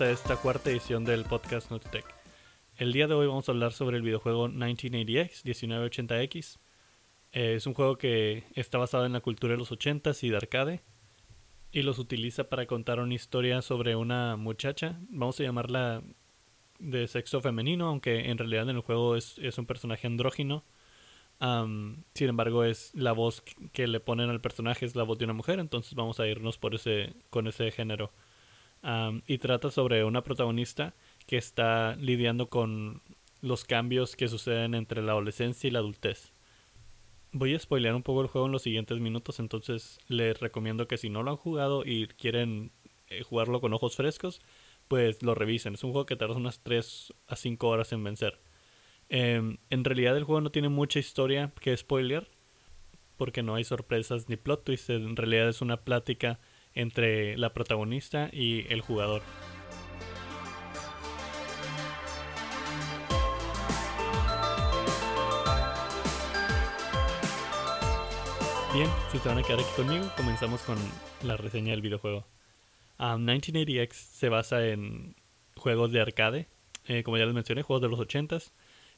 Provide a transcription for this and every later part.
A esta cuarta edición del podcast Notitech. El día de hoy vamos a hablar sobre el videojuego 1980X, 1980X. Eh, es un juego que está basado en la cultura de los 80s y de arcade y los utiliza para contar una historia sobre una muchacha, vamos a llamarla de sexo femenino, aunque en realidad en el juego es, es un personaje andrógino. sin embargo, es la voz que le ponen al personaje es la voz de una mujer, entonces vamos a irnos por ese con ese género. Y trata sobre una protagonista que está lidiando con los cambios que suceden entre la adolescencia y la adultez. Voy a spoilear un poco el juego en los siguientes minutos, entonces les recomiendo que si no lo han jugado y quieren eh, jugarlo con ojos frescos, pues lo revisen. Es un juego que tarda unas 3 a 5 horas en vencer. Em, en realidad el juego no tiene mucha historia que spoiler, porque no hay sorpresas ni plot twists. En realidad es una plática entre la protagonista y el jugador. Bien, si se van a quedar aquí conmigo, comenzamos con la reseña del videojuego. 1980X se basa en juegos de arcade, eh, como ya les mencioné, juegos de los 80s,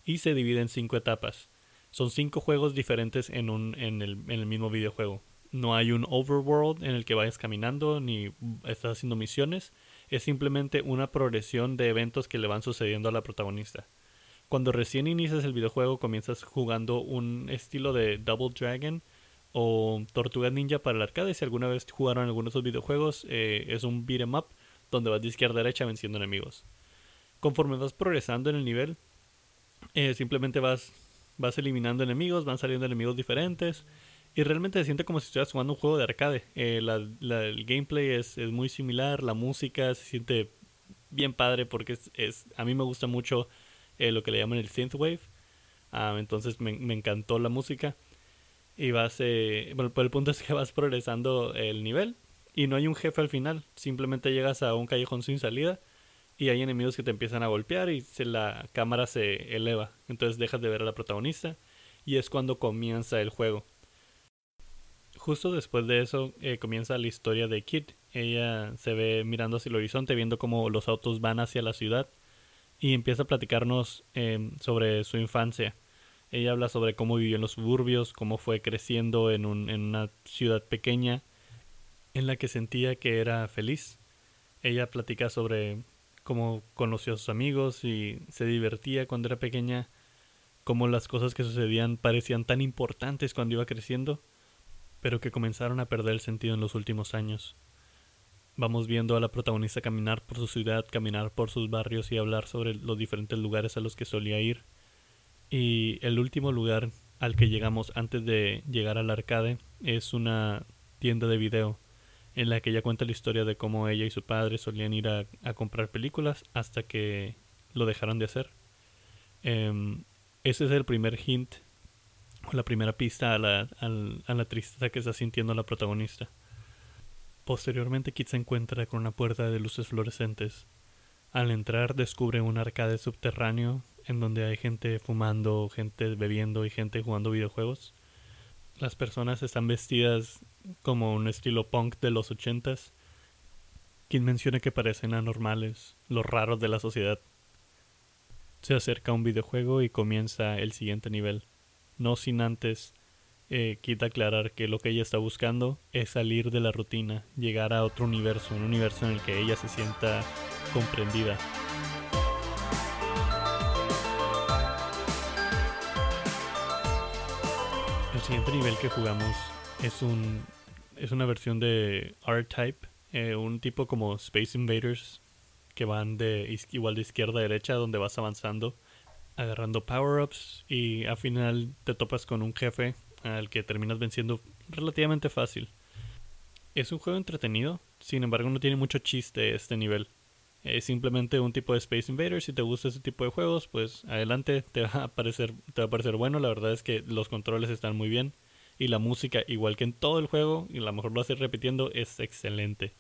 y se divide en cinco etapas. Son cinco juegos diferentes en, un, en, el, en el mismo videojuego. No hay un overworld en el que vayas caminando ni estás haciendo misiones. Es simplemente una progresión de eventos que le van sucediendo a la protagonista. Cuando recién inicias el videojuego comienzas jugando un estilo de Double Dragon, o Tortuga Ninja para el arcade. Si alguna vez jugaron alguno de esos videojuegos, eh, es un beat'em up donde vas de izquierda a derecha venciendo enemigos. Conforme vas progresando en el nivel, eh, simplemente vas, vas eliminando enemigos, van saliendo enemigos diferentes. Y realmente se siente como si estuvieras jugando un juego de arcade. Eh, el gameplay es, muy similar, la música se siente bien padre porque es, a mí me gusta mucho lo que le llaman el synthwave. Ah, entonces me, me encantó la música y vas, eh, bueno, el punto es que vas progresando el nivel y no hay un jefe al final, simplemente llegas a un callejón sin salida y hay enemigos que te empiezan a golpear y se, la cámara se eleva, entonces dejas de ver a la protagonista y es cuando comienza el juego. Justo después de eso eh, comienza la historia de Kit. Ella se ve mirando hacia el horizonte, viendo cómo los autos van hacia la ciudad y empieza a platicarnos eh, sobre su infancia ella habla sobre cómo vivió en los suburbios, cómo fue creciendo en, en una ciudad pequeña en la que sentía que era feliz. Ella platica sobre cómo conoció a sus amigos y se divertía cuando era pequeña, cómo las cosas que sucedían parecían tan importantes cuando iba creciendo, pero que comenzaron a perder el sentido en los últimos años. Vamos viendo a la protagonista caminar por su ciudad, caminar por sus barrios y hablar sobre los diferentes lugares a los que solía ir y el último lugar al que llegamos antes de llegar al arcade es una tienda de video en la que ella cuenta la historia de cómo ella y su padre solían ir a, comprar películas hasta que lo dejaron de hacer. Em, ese es el primer hint la primera pista a la, a la tristeza que está sintiendo la protagonista. Posteriormente Kit se encuentra con una puerta de luces fluorescentes. Al entrar descubre un arcade subterráneo en donde hay gente fumando, gente bebiendo y gente jugando videojuegos. Las personas están vestidas como un estilo punk de los ochentas. Quien menciona que parecen anormales, los raros de la sociedad. Se acerca a un videojuego y comienza el siguiente nivel. No sin antes eh, quita aclarar que lo que ella está buscando es salir de la rutina, llegar a otro universo, un universo en el que ella se sienta comprendida. El siguiente nivel que jugamos es un es una versión de R-Type, eh, un tipo como Space Invaders que van de igual de izquierda a derecha donde vas avanzando agarrando power-ups y al final te topas con un jefe al que terminas venciendo relativamente fácil. Es un juego entretenido, sin embargo no tiene mucho chiste este nivel. Es simplemente un tipo de Space Invaders. Si te gusta ese tipo de juegos, pues adelante, te va a parecer, bueno. La verdad es que los controles están muy bien. Y la música, igual que en todo el juego, y a lo mejor lo hace repitiendo, es excelente.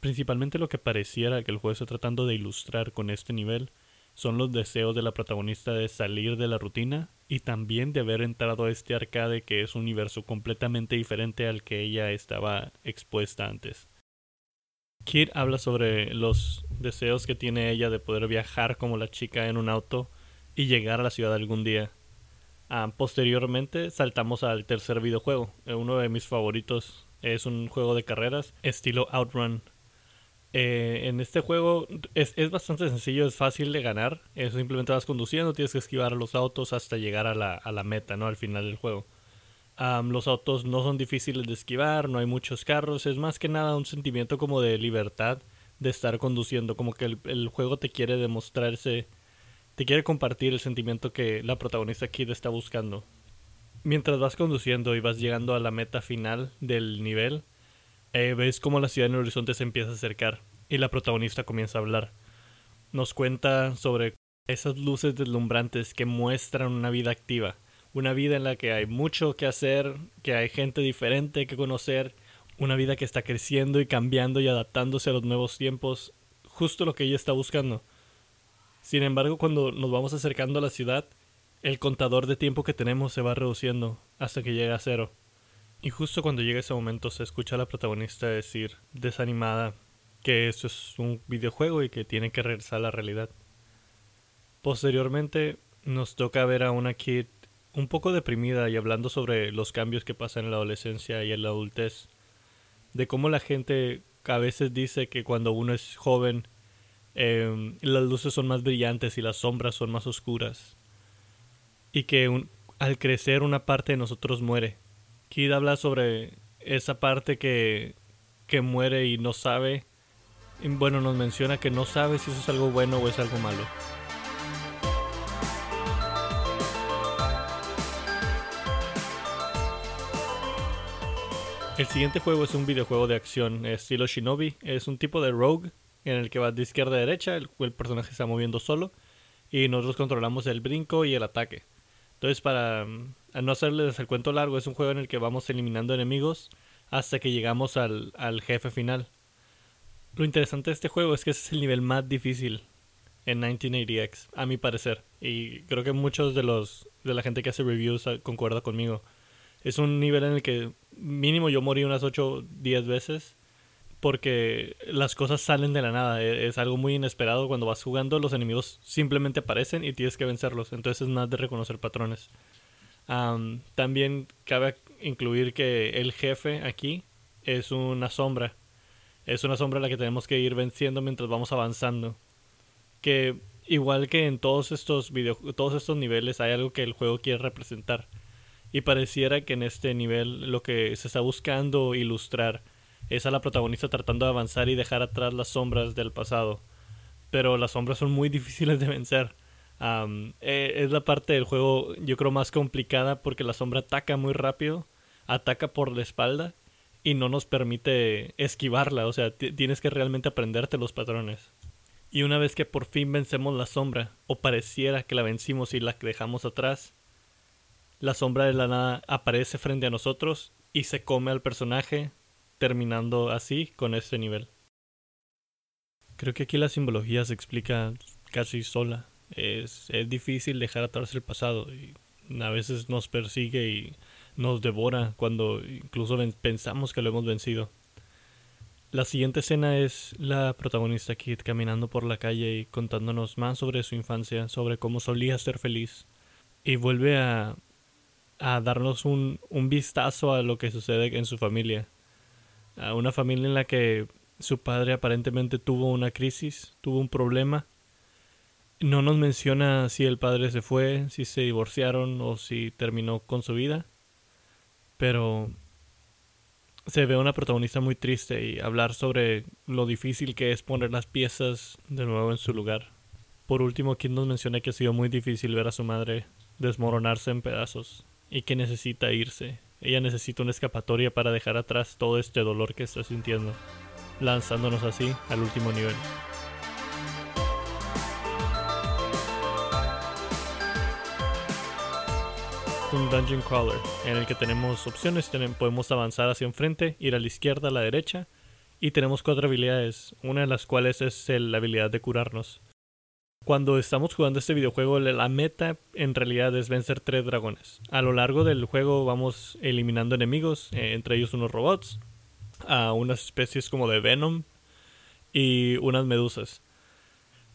Principalmente lo que pareciera que el juego está tratando de ilustrar con este nivel son los deseos de la protagonista de salir de la rutina y también de haber entrado a este arcade que es un universo completamente diferente al que ella estaba expuesta antes. Kid habla sobre los deseos que tiene ella de poder viajar como la chica en un auto y llegar a la ciudad algún día. Ah, posteriormente saltamos al tercer videojuego. Eh, uno de mis favoritos es un juego de carreras estilo Outrun. Eh, en este juego es, bastante sencillo, es fácil de ganar. Es simplemente vas conduciendo, tienes que esquivar a los autos hasta llegar a la, a la meta, ¿no? Al final del juego. los autos no son difíciles de esquivar, no hay muchos carros, es más que nada un sentimiento como de libertad de estar conduciendo, como que el, el juego te quiere demostrarse te quiere compartir el sentimiento que la protagonista Kid está buscando. Mientras vas conduciendo y vas llegando a la meta final del nivel, eh, ves cómo la ciudad en el horizonte se empieza a acercar y la protagonista comienza a hablar. Nos cuenta sobre esas luces deslumbrantes que muestran una vida activa, una vida en la que hay mucho que hacer, que hay gente diferente que conocer, una vida que está creciendo y cambiando y adaptándose a los nuevos tiempos, justo lo que ella está buscando. Sin embargo, cuando nos vamos acercando a la ciudad, el contador de tiempo que tenemos se va reduciendo hasta que llega a cero. Y justo cuando llega ese momento se escucha a la protagonista decir, desanimada, que esto es un videojuego y que tiene que regresar a la realidad. Posteriormente nos toca ver a una Kid un poco deprimida y hablando sobre los cambios que pasan en la adolescencia y en la adultez. De cómo la gente a veces dice que cuando uno es joven Em, las luces son más brillantes y las sombras son más oscuras. Y que al crecer una parte de nosotros muere. Kid habla sobre esa parte que, que muere y no sabe. bueno, nos menciona que no sabe si eso es algo bueno o es algo malo. El siguiente juego es un videojuego de acción estilo Shinobi. Es un tipo de rogue en el que vas de izquierda a derecha, el, el personaje se está moviendo solo y nosotros controlamos el brinco y el ataque. Entonces, para mm, no hacerles el cuento largo, es un juego en el que vamos eliminando enemigos hasta que llegamos al, al jefe final. Lo interesante de este juego es que ese es el nivel más difícil en 1980X, a mi parecer. Y creo que muchos de los de la gente que hace reviews ah, concuerda conmigo. Es un nivel en el que mínimo yo morí unas 8 10 veces porque las cosas salen de la nada. E, es algo muy inesperado. Cuando vas jugando, los enemigos simplemente aparecen y tienes que vencerlos. Entonces es más de reconocer patrones. también cabe incluir que el jefe aquí es una sombra. Es una sombra la que tenemos que ir venciendo mientras vamos avanzando. Que igual que en todos estos video, todos estos niveles hay algo que el juego quiere representar. Y pareciera que en este nivel lo que se está buscando ilustrar es a la protagonista tratando de avanzar y dejar atrás las sombras del pasado. Pero las sombras son muy difíciles de vencer. E, es la parte del juego yo creo más complicada porque la sombra ataca muy rápido, ataca por la espalda y no nos permite esquivarla. O sea, tienes que realmente aprenderte los patrones. Y una vez que por fin vencemos la sombra, o pareciera que la vencimos y la dejamos atrás, la sombra de la nada aparece frente a nosotros y se come al personaje, terminando así con este nivel. Creo que aquí la simbología se explica casi sola. Es, es difícil dejar atrás el pasado y a veces nos persigue y nos devora cuando incluso pensamos que lo hemos vencido. La siguiente escena es la protagonista Kid caminando por la calle y contándonos más sobre su infancia, sobre cómo solía ser feliz. Y vuelve a, a darnos un, un vistazo a lo que sucede en su familia a una familia en la que su padre aparentemente tuvo una crisis, tuvo un problema. No nos menciona si el padre se fue, si se divorciaron o si terminó con su vida. Pero se ve una protagonista muy triste y hablar sobre lo difícil que es poner las piezas de nuevo en su lugar. Por último, quien nos menciona que ha sido muy difícil ver a su madre desmoronarse en pedazos y que necesita irse ella necesita una escapatoria para dejar atrás todo este dolor que está sintiendo, lanzándonos así al último nivel. un dungeon crawler en el que tenemos opciones, podemos avanzar hacia enfrente, ir a la izquierda, a la derecha y tenemos cuatro habilidades, una de las cuales es la habilidad de curarnos. Cuando estamos jugando este videojuego, la meta en realidad es vencer tres dragones. A lo largo del juego vamos eliminando enemigos, eh, entre ellos unos robots, a unas especies como de Venom, y unas medusas.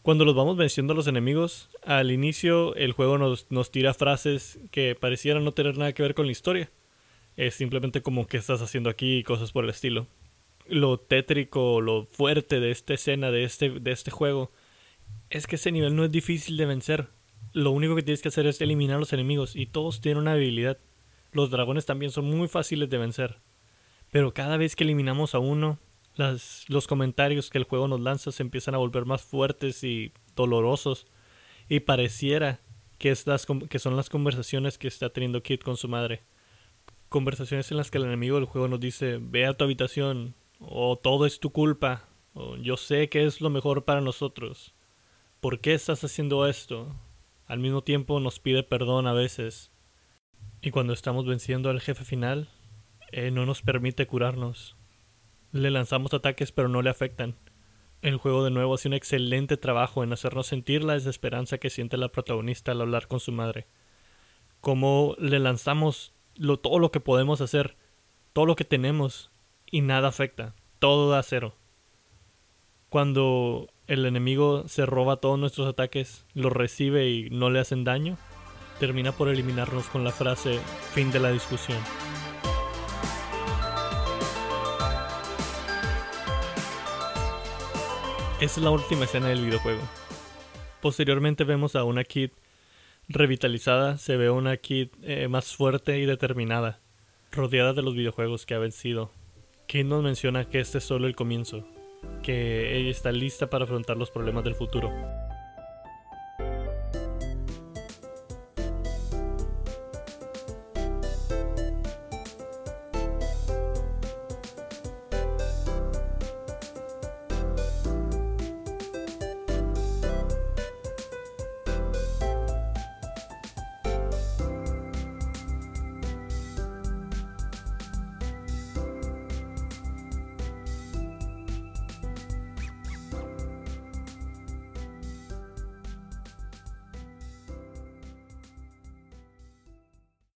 Cuando los vamos venciendo a los enemigos, al inicio el juego nos, nos tira frases que parecieran no tener nada que ver con la historia. Es simplemente como que estás haciendo aquí y cosas por el estilo. Lo tétrico, lo fuerte de esta escena, de este, de este juego, es que ese nivel no es difícil de vencer. Lo único que tienes que hacer es eliminar a los enemigos y todos tienen una habilidad. Los dragones también son muy fáciles de vencer. Pero cada vez que eliminamos a uno, las, los comentarios que el juego nos lanza se empiezan a volver más fuertes y dolorosos. Y pareciera que, estas, que son las conversaciones que está teniendo Kid con su madre. Conversaciones en las que el enemigo del juego nos dice, ve a tu habitación, o todo es tu culpa, o yo sé que es lo mejor para nosotros. ¿Por qué estás haciendo esto? Al mismo tiempo nos pide perdón a veces. Y cuando estamos venciendo al jefe final, eh, no nos permite curarnos. Le lanzamos ataques pero no le afectan. El juego de nuevo hace un excelente trabajo en hacernos sentir la desesperanza que siente la protagonista al hablar con su madre. Como le lanzamos todo lo que podemos hacer, todo lo que tenemos, y nada afecta, todo da cero. Cuando el enemigo se roba todos nuestros ataques, los recibe y no le hacen daño, termina por eliminarnos con la frase fin de la discusión. es la última escena del videojuego. Posteriormente vemos a una Kid revitalizada, se ve una Kid eh, más fuerte y determinada, rodeada de los videojuegos que ha vencido. Kid nos menciona que este es solo el comienzo, que ella está lista para afrontar los problemas del futuro.